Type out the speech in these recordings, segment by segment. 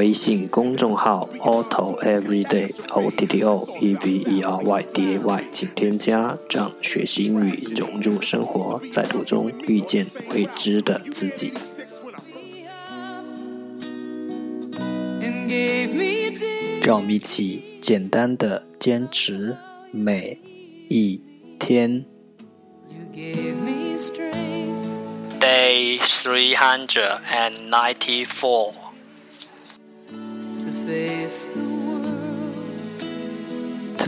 微信公众号 Auto Everyday O T T O E V E R Y D A Y，请添加，让学习英语融入生活，在途中遇见未知的自己。让我们一起简单的坚持每一天。Day three hundred and ninety four。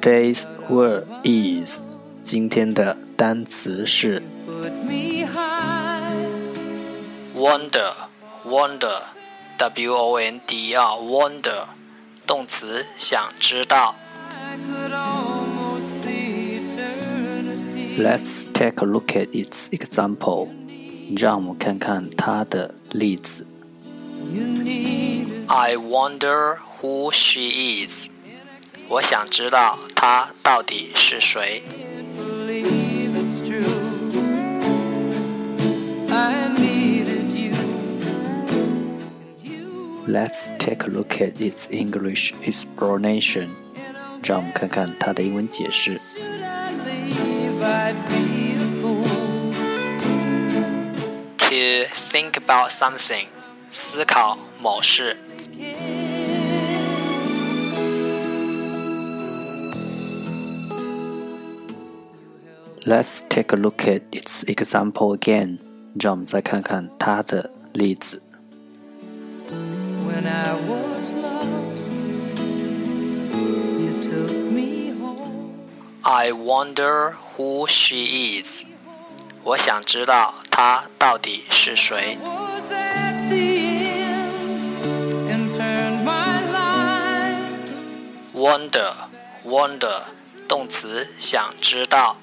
Today's word is 今天的单词是 wonder wonder w o n d r wonder 动词想知道。Let's take a look at its example. I wonder who she is. 我想知道他到底是谁。Let's take a look at its English explanation. 让我们看看它的英文解释。To think about something，思考某事。Let's take a look at its example again. again。让我们再看看它的例子。When I was lost, you took me home. I wonder who she is。我想知道她到底是谁。Wonder, wonder，动词，想知道。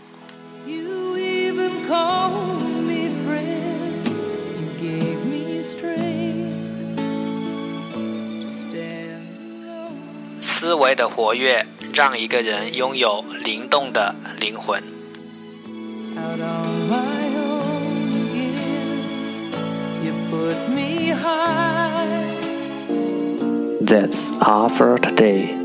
思维的活跃，让一个人拥有灵动的灵魂。That's after today.